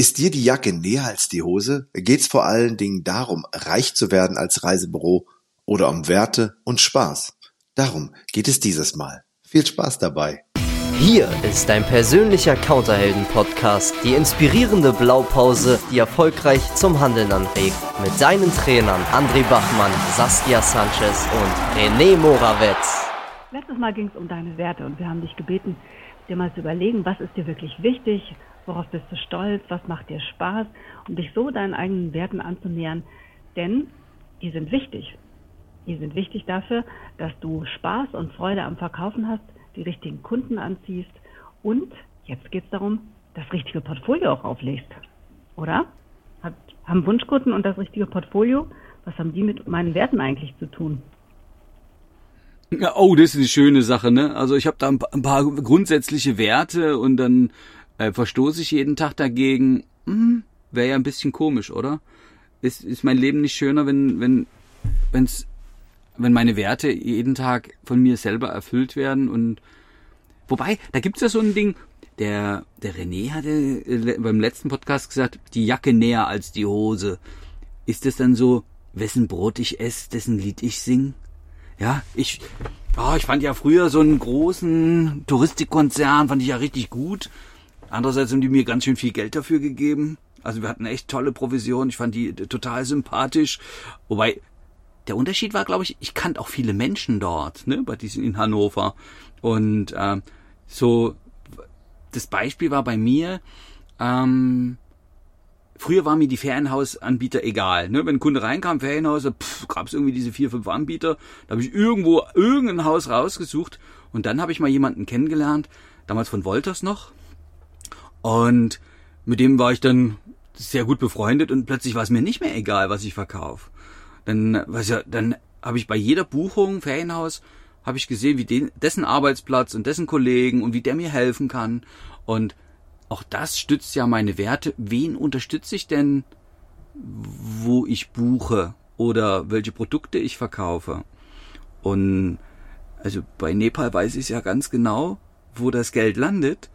Ist dir die Jacke näher als die Hose? Geht's vor allen Dingen darum, reich zu werden als Reisebüro oder um Werte und Spaß? Darum geht es dieses Mal. Viel Spaß dabei. Hier ist dein persönlicher Counterhelden-Podcast, die inspirierende Blaupause, die erfolgreich zum Handeln anregt. Mit deinen Trainern André Bachmann, Saskia Sanchez und René Morawetz. Letztes Mal ging es um deine Werte und wir haben dich gebeten, dir mal zu überlegen, was ist dir wirklich wichtig, worauf bist du stolz, was macht dir Spaß und dich so deinen eigenen Werten anzunähern, denn die sind wichtig. Die sind wichtig dafür, dass du Spaß und Freude am Verkaufen hast, die richtigen Kunden anziehst und jetzt geht es darum, das richtige Portfolio auch auflegst. Oder? Hat, haben Wunschkunden und das richtige Portfolio, was haben die mit meinen Werten eigentlich zu tun? Ja, oh, das ist eine schöne Sache, ne? Also ich habe da ein paar grundsätzliche Werte und dann äh, verstoße ich jeden Tag dagegen. Hm, Wäre ja ein bisschen komisch, oder? Ist, ist mein Leben nicht schöner, wenn, wenn, wenn's, wenn meine Werte jeden Tag von mir selber erfüllt werden und wobei, da gibt's ja so ein Ding, der, der René hatte äh, beim letzten Podcast gesagt, die Jacke näher als die Hose. Ist das dann so, wessen Brot ich esse, dessen Lied ich sing? Ja, ich, oh, ich fand ja früher so einen großen Touristikkonzern, fand ich ja richtig gut. Andererseits haben die mir ganz schön viel Geld dafür gegeben. Also wir hatten echt tolle Provision. Ich fand die total sympathisch. Wobei der Unterschied war, glaube ich, ich kannte auch viele Menschen dort, ne, bei diesen in Hannover. Und ähm, so das Beispiel war bei mir. Ähm, Früher war mir die Ferienhausanbieter egal. Ne? Wenn ein Kunde reinkam, Ferienhaus, gab es irgendwie diese vier, fünf Anbieter. Da habe ich irgendwo irgendein Haus rausgesucht und dann habe ich mal jemanden kennengelernt, damals von Wolters noch. Und mit dem war ich dann sehr gut befreundet und plötzlich war es mir nicht mehr egal, was ich verkaufe. Dann, was ja, dann habe ich bei jeder Buchung Ferienhaus habe ich gesehen, wie den, dessen Arbeitsplatz und dessen Kollegen und wie der mir helfen kann. Und auch das stützt ja meine Werte. Wen unterstütze ich denn, wo ich buche oder welche Produkte ich verkaufe? Und also bei Nepal weiß ich ja ganz genau, wo das Geld landet.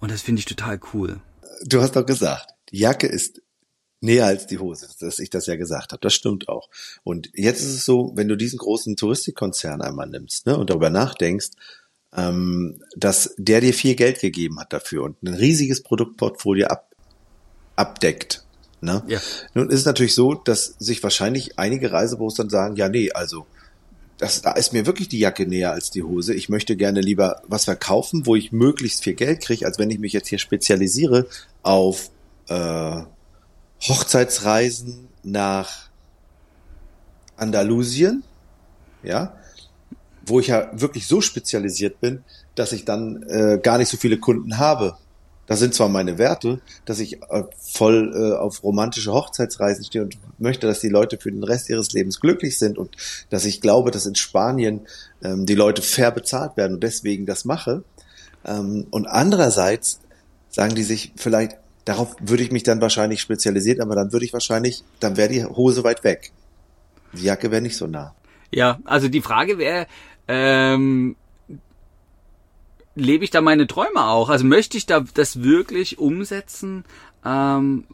Und das finde ich total cool. Du hast doch gesagt, die Jacke ist näher als die Hose, dass ich das ja gesagt habe. Das stimmt auch. Und jetzt ist es so, wenn du diesen großen Touristikkonzern einmal nimmst ne, und darüber nachdenkst, ähm, dass der dir viel Geld gegeben hat dafür und ein riesiges Produktportfolio ab, abdeckt. Ne? Ja. Nun ist es natürlich so, dass sich wahrscheinlich einige Reisebüros dann sagen, ja, nee, also das, da ist mir wirklich die Jacke näher als die Hose. Ich möchte gerne lieber was verkaufen, wo ich möglichst viel Geld kriege, als wenn ich mich jetzt hier spezialisiere auf äh, Hochzeitsreisen nach Andalusien, ja, wo ich ja wirklich so spezialisiert bin, dass ich dann äh, gar nicht so viele Kunden habe. Das sind zwar meine Werte, dass ich äh, voll äh, auf romantische Hochzeitsreisen stehe und möchte, dass die Leute für den Rest ihres Lebens glücklich sind und dass ich glaube, dass in Spanien ähm, die Leute fair bezahlt werden und deswegen das mache. Ähm, und andererseits sagen die sich vielleicht, darauf würde ich mich dann wahrscheinlich spezialisieren, aber dann würde ich wahrscheinlich, dann wäre die Hose weit weg. Die Jacke wäre nicht so nah. Ja, also die Frage wäre, ähm, lebe ich da meine Träume auch? Also möchte ich da das wirklich umsetzen? Ähm,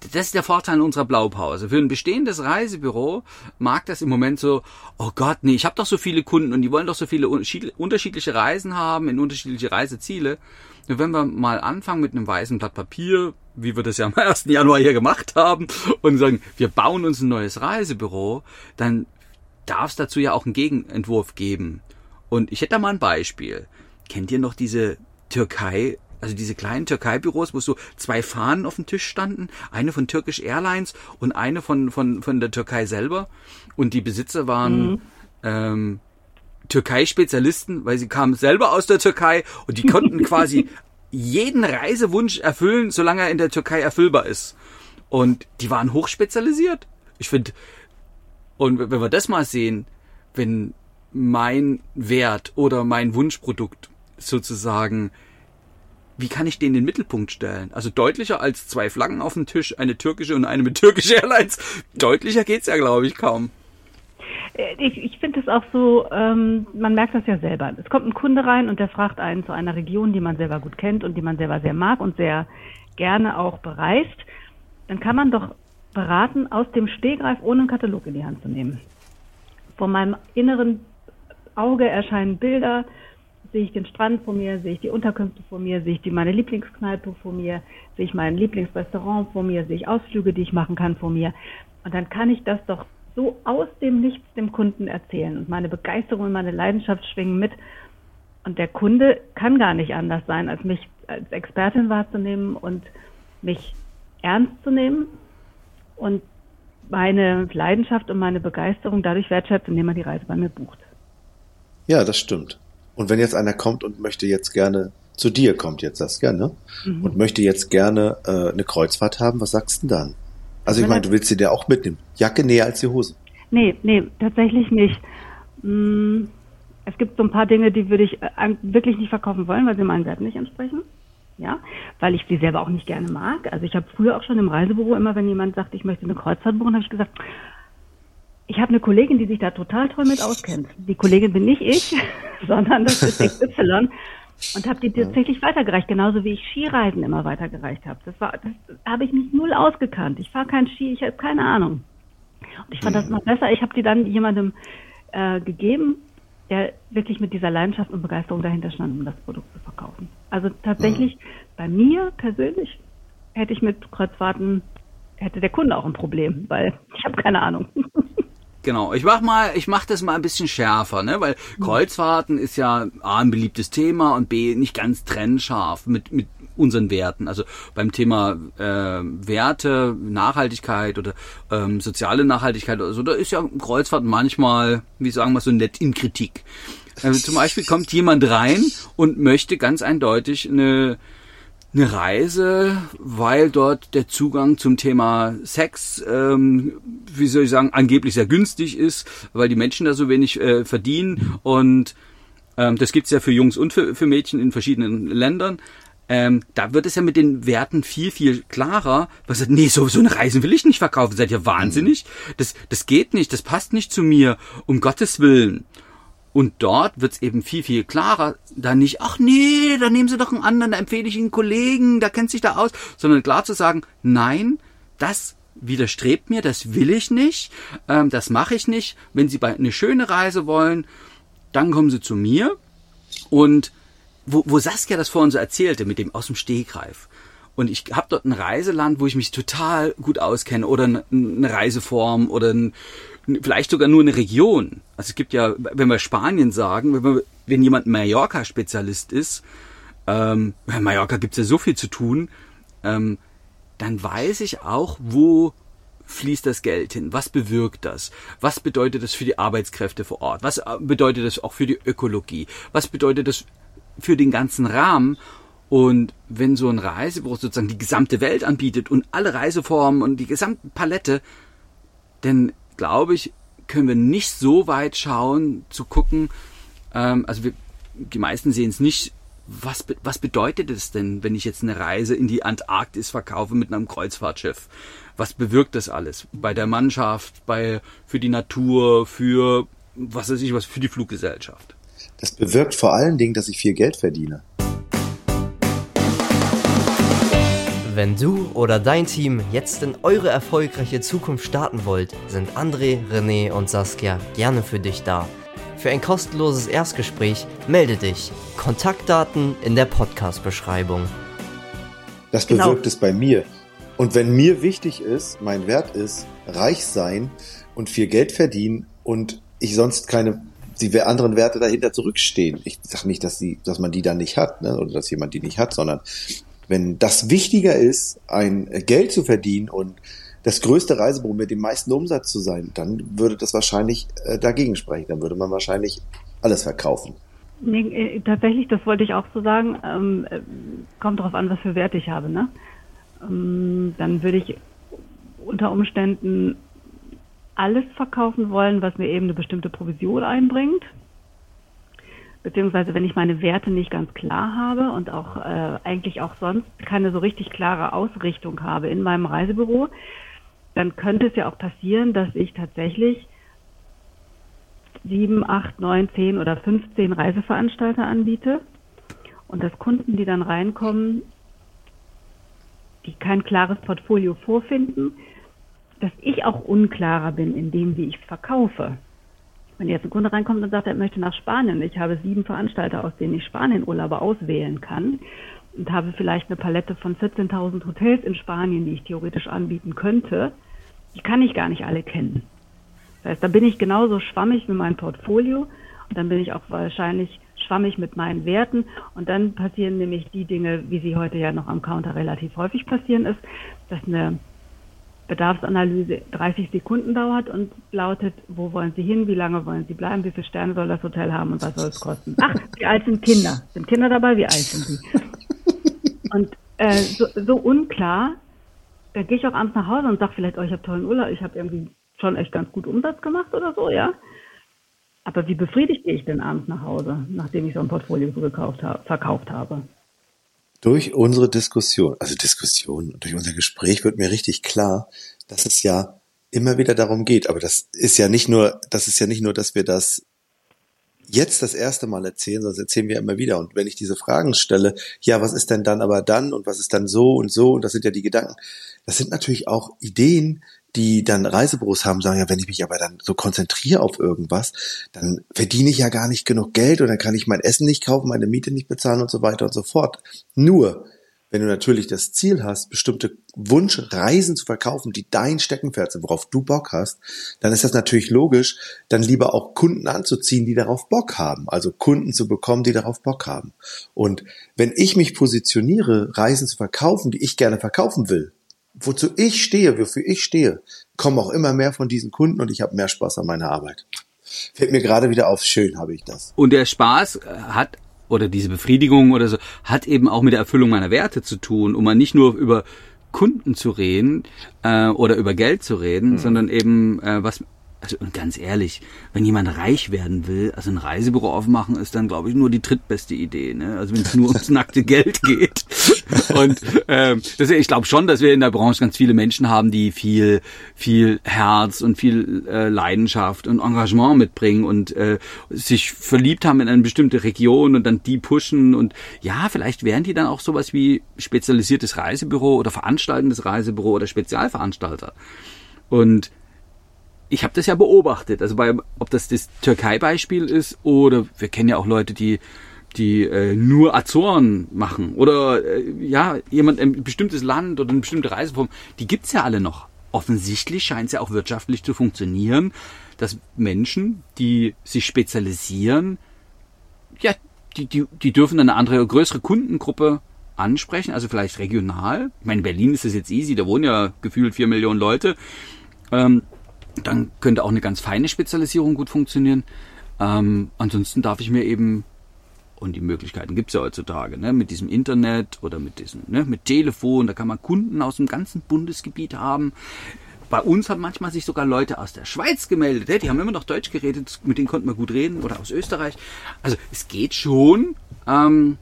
das ist der Vorteil unserer Blaupause. Für ein bestehendes Reisebüro mag das im Moment so, oh Gott, nee, ich habe doch so viele Kunden und die wollen doch so viele unterschiedliche Reisen haben in unterschiedliche Reiseziele. Und wenn wir mal anfangen mit einem weißen Blatt Papier, wie wir das ja am 1. Januar hier gemacht haben, und sagen, wir bauen uns ein neues Reisebüro, dann darf es dazu ja auch einen Gegenentwurf geben. Und ich hätte da mal ein Beispiel. Kennt ihr noch diese Türkei, also diese kleinen Türkei-Büros, wo so zwei Fahnen auf dem Tisch standen? Eine von Turkish Airlines und eine von, von, von der Türkei selber. Und die Besitzer waren mhm. ähm, Türkei-Spezialisten, weil sie kamen selber aus der Türkei und die konnten quasi jeden Reisewunsch erfüllen, solange er in der Türkei erfüllbar ist. Und die waren hochspezialisiert. Ich finde, und wenn wir das mal sehen, wenn mein Wert oder mein Wunschprodukt sozusagen, wie kann ich den in den Mittelpunkt stellen? Also deutlicher als zwei Flaggen auf dem Tisch, eine türkische und eine mit türkischer Airlines. Deutlicher geht's ja, glaube ich, kaum. Äh, ich, ich finde es auch so, ähm, man merkt das ja selber. Es kommt ein Kunde rein und der fragt einen zu einer Region, die man selber gut kennt und die man selber sehr mag und sehr gerne auch bereist, dann kann man doch beraten, aus dem Stehgreif ohne einen Katalog in die Hand zu nehmen. Vor meinem inneren Auge erscheinen Bilder, sehe ich den Strand vor mir, sehe ich die Unterkünfte vor mir, sehe ich die, meine Lieblingskneipe vor mir, sehe ich mein Lieblingsrestaurant vor mir, sehe ich Ausflüge, die ich machen kann vor mir. Und dann kann ich das doch so aus dem Nichts dem Kunden erzählen. Und meine Begeisterung und meine Leidenschaft schwingen mit. Und der Kunde kann gar nicht anders sein, als mich als Expertin wahrzunehmen und mich ernst zu nehmen und meine Leidenschaft und meine Begeisterung dadurch wertschätzt, indem er die Reise bei mir bucht. Ja, das stimmt. Und wenn jetzt einer kommt und möchte jetzt gerne zu dir kommt jetzt das gerne mhm. und möchte jetzt gerne äh, eine Kreuzfahrt haben, was sagst du denn dann? Also ich meine, du willst sie dir auch mitnehmen. Jacke näher als die Hose. Nee, nee, tatsächlich nicht. Hm, es gibt so ein paar Dinge, die würde ich äh, wirklich nicht verkaufen wollen, weil sie meinen Werten nicht entsprechen. Ja, weil ich sie selber auch nicht gerne mag. Also ich habe früher auch schon im Reisebüro immer, wenn jemand sagt, ich möchte eine Kreuzfahrt buchen, habe ich gesagt, ich habe eine Kollegin, die sich da total toll mit auskennt. Die Kollegin bin nicht ich, sondern das ist XY. Und habe die tatsächlich weitergereicht, genauso wie ich Skireisen immer weitergereicht habe. Das war, das habe ich mich null ausgekannt. Ich fahre kein Ski, ich habe keine Ahnung. Und ich fand das noch besser. Ich habe die dann jemandem äh, gegeben, der wirklich mit dieser Leidenschaft und Begeisterung dahinter stand, um das Produkt zu verkaufen. Also tatsächlich, bei mir persönlich hätte ich mit Kreuzfahrten, hätte der Kunde auch ein Problem, weil ich habe keine Ahnung. Genau, ich mach mal, ich mach das mal ein bisschen schärfer, ne, weil Kreuzfahrten ist ja A, ein beliebtes Thema und B nicht ganz trennscharf mit mit unseren Werten. Also beim Thema äh, Werte, Nachhaltigkeit oder ähm, soziale Nachhaltigkeit oder so, da ist ja Kreuzfahrt manchmal, wie sagen wir so nett, in Kritik. Also zum Beispiel kommt jemand rein und möchte ganz eindeutig eine eine Reise, weil dort der Zugang zum Thema Sex, ähm, wie soll ich sagen, angeblich sehr günstig ist, weil die Menschen da so wenig äh, verdienen und ähm, das gibt's ja für Jungs und für, für Mädchen in verschiedenen Ländern. Ähm, da wird es ja mit den Werten viel, viel klarer. Was sagt, nee, so, so eine Reise will ich nicht verkaufen. Seid ihr wahnsinnig? Das, das geht nicht, das passt nicht zu mir, um Gottes Willen. Und dort wird's eben viel, viel klarer, da nicht, ach nee, da nehmen Sie doch einen anderen, da empfehle ich Ihnen einen Kollegen, da kennt sich da aus, sondern klar zu sagen, nein, das widerstrebt mir, das will ich nicht, ähm, das mache ich nicht. Wenn Sie eine schöne Reise wollen, dann kommen Sie zu mir. Und wo, wo Saskia das vorhin so erzählte, mit dem aus dem Stehgreif. Und ich habe dort ein Reiseland, wo ich mich total gut auskenne oder eine Reiseform oder ein, vielleicht sogar nur eine Region. Also es gibt ja, wenn wir Spanien sagen, wenn, wir, wenn jemand Mallorca-Spezialist ist, ähm, bei Mallorca gibt's ja so viel zu tun, ähm, dann weiß ich auch, wo fließt das Geld hin? Was bewirkt das? Was bedeutet das für die Arbeitskräfte vor Ort? Was äh, bedeutet das auch für die Ökologie? Was bedeutet das für den ganzen Rahmen? Und wenn so ein Reisebüro sozusagen die gesamte Welt anbietet und alle Reiseformen und die gesamte Palette, dann glaube ich, können wir nicht so weit schauen, zu gucken, ähm, also wir, die meisten sehen es nicht, was, was bedeutet es denn, wenn ich jetzt eine Reise in die Antarktis verkaufe mit einem Kreuzfahrtschiff? Was bewirkt das alles? Bei der Mannschaft, bei, für die Natur, für, was weiß ich was, für die Fluggesellschaft? Das bewirkt vor allen Dingen, dass ich viel Geld verdiene. Wenn du oder dein Team jetzt in eure erfolgreiche Zukunft starten wollt, sind André, René und Saskia gerne für dich da. Für ein kostenloses Erstgespräch melde dich. Kontaktdaten in der Podcast-Beschreibung. Das genau. bewirkt genau. es bei mir. Und wenn mir wichtig ist, mein Wert ist, reich sein und viel Geld verdienen und ich sonst keine die anderen Werte dahinter zurückstehen. Ich sage nicht, dass, die, dass man die dann nicht hat, ne? oder dass jemand die nicht hat, sondern wenn das wichtiger ist, ein Geld zu verdienen und das größte Reisebüro mit dem meisten Umsatz zu sein, dann würde das wahrscheinlich äh, dagegen sprechen. Dann würde man wahrscheinlich alles verkaufen. Nee, äh, tatsächlich, das wollte ich auch so sagen. Ähm, äh, kommt darauf an, was für Werte ich habe. Ne? Ähm, dann würde ich unter Umständen alles verkaufen wollen, was mir eben eine bestimmte Provision einbringt beziehungsweise wenn ich meine Werte nicht ganz klar habe und auch äh, eigentlich auch sonst keine so richtig klare Ausrichtung habe in meinem Reisebüro, dann könnte es ja auch passieren, dass ich tatsächlich sieben, acht, neun, zehn oder 15 Reiseveranstalter anbiete und dass Kunden, die dann reinkommen, die kein klares Portfolio vorfinden, dass ich auch unklarer bin in dem, wie ich verkaufe. Wenn jetzt ein Kunde reinkommt und sagt, er möchte nach Spanien, ich habe sieben Veranstalter, aus denen ich Spanien-Urlaube auswählen kann und habe vielleicht eine Palette von 14.000 Hotels in Spanien, die ich theoretisch anbieten könnte, die kann ich gar nicht alle kennen. Das heißt, da bin ich genauso schwammig mit meinem Portfolio und dann bin ich auch wahrscheinlich schwammig mit meinen Werten und dann passieren nämlich die Dinge, wie sie heute ja noch am Counter relativ häufig passieren ist, dass eine Bedarfsanalyse 30 Sekunden dauert und lautet, wo wollen Sie hin, wie lange wollen Sie bleiben, wie viele Sterne soll das Hotel haben und was soll es kosten. Ach, wie alt sind Kinder? Sind Kinder dabei? Wie alt sind sie? Und äh, so, so unklar, da gehe ich auch abends nach Hause und sage vielleicht, oh, ich habe tollen Urlaub, ich habe irgendwie schon echt ganz gut Umsatz gemacht oder so, ja. Aber wie befriedigt gehe ich denn abends nach Hause, nachdem ich so ein Portfolio gekauft ha verkauft habe? Durch unsere Diskussion, also Diskussion, durch unser Gespräch wird mir richtig klar, dass es ja immer wieder darum geht. Aber das ist ja nicht nur, das ist ja nicht nur, dass wir das jetzt das erste Mal erzählen, sondern das erzählen wir immer wieder. Und wenn ich diese Fragen stelle, ja, was ist denn dann aber dann und was ist dann so und so und das sind ja die Gedanken. Das sind natürlich auch Ideen, die dann Reisebüros haben, sagen, ja, wenn ich mich aber dann so konzentriere auf irgendwas, dann verdiene ich ja gar nicht genug Geld und dann kann ich mein Essen nicht kaufen, meine Miete nicht bezahlen und so weiter und so fort. Nur, wenn du natürlich das Ziel hast, bestimmte Wunschreisen zu verkaufen, die dein Steckenpferd sind, worauf du Bock hast, dann ist das natürlich logisch, dann lieber auch Kunden anzuziehen, die darauf Bock haben. Also Kunden zu bekommen, die darauf Bock haben. Und wenn ich mich positioniere, Reisen zu verkaufen, die ich gerne verkaufen will, wozu ich stehe, wofür ich stehe, kommen auch immer mehr von diesen Kunden und ich habe mehr Spaß an meiner Arbeit. Fällt mir gerade wieder auf, schön habe ich das. Und der Spaß äh, hat oder diese Befriedigung oder so hat eben auch mit der Erfüllung meiner Werte zu tun, um mal nicht nur über Kunden zu reden äh, oder über Geld zu reden, mhm. sondern eben äh, was also und ganz ehrlich, wenn jemand reich werden will, also ein Reisebüro aufmachen, ist dann, glaube ich, nur die drittbeste Idee. Ne? Also wenn es nur ums nackte Geld geht. Und ähm, das, ich glaube schon, dass wir in der Branche ganz viele Menschen haben, die viel, viel Herz und viel äh, Leidenschaft und Engagement mitbringen und äh, sich verliebt haben in eine bestimmte Region und dann die pushen. Und ja, vielleicht wären die dann auch sowas wie spezialisiertes Reisebüro oder veranstaltendes Reisebüro oder Spezialveranstalter. Und ich habe das ja beobachtet. Also bei, ob das das Türkei-Beispiel ist oder wir kennen ja auch Leute, die die äh, nur Azoren machen oder äh, ja jemand ein bestimmtes Land oder eine bestimmte Reiseform, die gibt's ja alle noch. Offensichtlich scheint es ja auch wirtschaftlich zu funktionieren, dass Menschen, die sich spezialisieren, ja, die, die, die dürfen eine andere, größere Kundengruppe ansprechen, also vielleicht regional. Ich meine, in Berlin ist das jetzt easy, da wohnen ja gefühlt vier Millionen Leute. Ähm, dann könnte auch eine ganz feine Spezialisierung gut funktionieren. Ähm, ansonsten darf ich mir eben, und die Möglichkeiten gibt es ja heutzutage, ne, mit diesem Internet oder mit diesem, ne, mit Telefon, da kann man Kunden aus dem ganzen Bundesgebiet haben. Bei uns haben manchmal sich sogar Leute aus der Schweiz gemeldet, die haben immer noch Deutsch geredet, mit denen konnten wir gut reden, oder aus Österreich. Also es geht schon, ähm,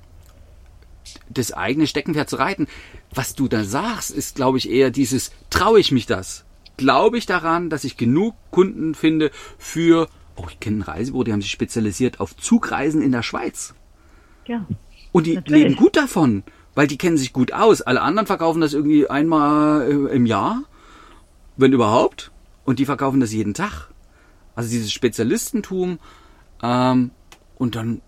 das eigene Steckenpferd zu reiten. Was du da sagst, ist, glaube ich, eher dieses, traue ich mich das? Glaube ich daran, dass ich genug Kunden finde für, oh, ich kenne ein Reisebüro, die haben sich spezialisiert auf Zugreisen in der Schweiz. Ja. Und die natürlich. leben gut davon, weil die kennen sich gut aus. Alle anderen verkaufen das irgendwie einmal äh, im Jahr, wenn überhaupt. Und die verkaufen das jeden Tag. Also dieses Spezialistentum. Ähm, und dann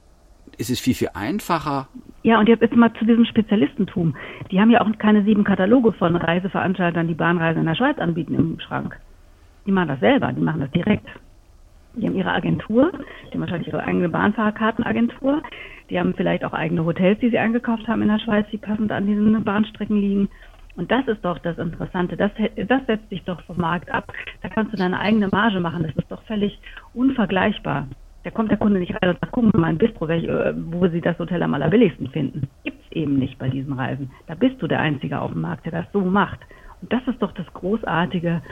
ist es viel, viel einfacher. Ja, und jetzt mal zu diesem Spezialistentum. Die haben ja auch keine sieben Kataloge von Reiseveranstaltern, die Bahnreisen in der Schweiz anbieten im Schrank. Die machen das selber, die machen das direkt. Die haben ihre Agentur, die haben wahrscheinlich ihre eigene Bahnfahrkartenagentur. Die haben vielleicht auch eigene Hotels, die sie eingekauft haben in der Schweiz, die passend an diesen Bahnstrecken liegen. Und das ist doch das Interessante. Das, das setzt sich doch vom Markt ab. Da kannst du deine eigene Marge machen. Das ist doch völlig unvergleichbar. Da kommt der Kunde nicht rein und sagt, gucken wir mal ein Bistro, äh, wo Sie das Hotel am allerbilligsten finden. Gibt's eben nicht bei diesen Reisen. Da bist du der Einzige auf dem Markt, der das so macht. Und das ist doch das großartige.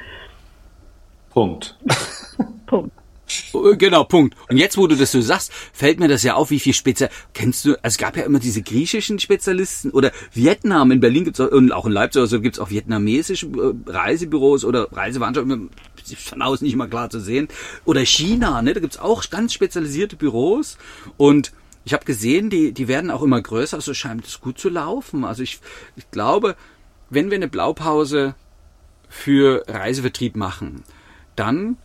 Punkt. Punkt. Äh, genau, Punkt. Und jetzt, wo du das so sagst, fällt mir das ja auf, wie viel Spezial. Kennst du, also es gab ja immer diese griechischen Spezialisten oder Vietnam, in Berlin gibt's auch, und auch in Leipzig also gibt's auch vietnamesische äh, Reisebüros oder Reiseveranstaltungen, von außen nicht mal klar zu sehen. Oder China, ne? Da gibt's auch ganz spezialisierte Büros und ich habe gesehen, die, die werden auch immer größer, also scheint es gut zu laufen. Also ich, ich glaube, wenn wir eine Blaupause für Reisevertrieb machen, dann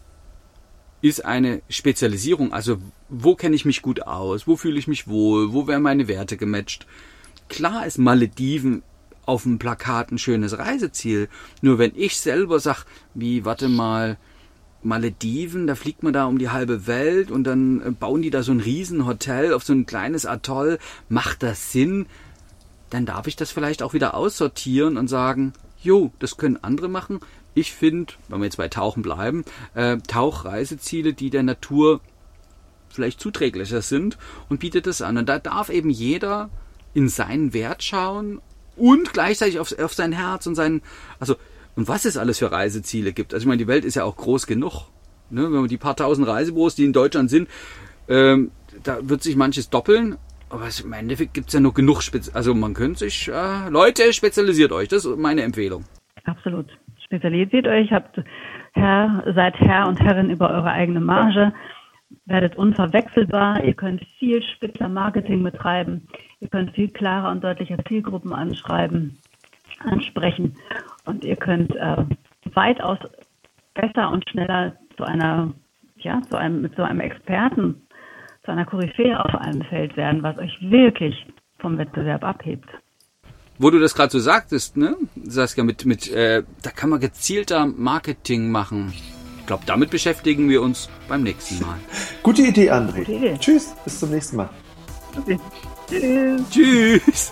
ist eine Spezialisierung, also wo kenne ich mich gut aus, wo fühle ich mich wohl, wo werden meine Werte gematcht. Klar ist Malediven auf dem Plakat ein schönes Reiseziel, nur wenn ich selber sag, wie, warte mal, Malediven, da fliegt man da um die halbe Welt und dann äh, bauen die da so ein Riesenhotel auf so ein kleines Atoll, macht das Sinn? Dann darf ich das vielleicht auch wieder aussortieren und sagen, jo, das können andere machen, ich finde, wenn wir jetzt bei Tauchen bleiben, äh, Tauchreiseziele, die der Natur vielleicht zuträglicher sind und bietet das an. Und da darf eben jeder in seinen Wert schauen und gleichzeitig auf, auf sein Herz und sein, also, und was es alles für Reiseziele gibt. Also ich meine, die Welt ist ja auch groß genug. Ne? Wenn man die paar tausend Reisebüros, die in Deutschland sind, ähm, da wird sich manches doppeln. Aber im Endeffekt gibt es ja nur genug, Spez also man könnte sich, äh, Leute, spezialisiert euch. Das ist meine Empfehlung. Absolut spezialisiert euch, habt Herr, seid Herr und Herrin über eure eigene Marge, werdet unverwechselbar, ihr könnt viel spitzer Marketing betreiben, ihr könnt viel klarer und deutlicher Zielgruppen anschreiben, ansprechen. Und ihr könnt äh, weitaus besser und schneller zu einer, ja, zu einem, mit so einem Experten, zu einer Koryphäe auf einem Feld werden, was euch wirklich vom Wettbewerb abhebt. Wo du das gerade so sagtest, ne, Saskia, mit, mit, äh, da kann man gezielter Marketing machen. Ich glaube, damit beschäftigen wir uns beim nächsten Mal. Gute Idee, André. Gute Idee. Tschüss, bis zum nächsten Mal. Okay. Tschüss. Tschüss.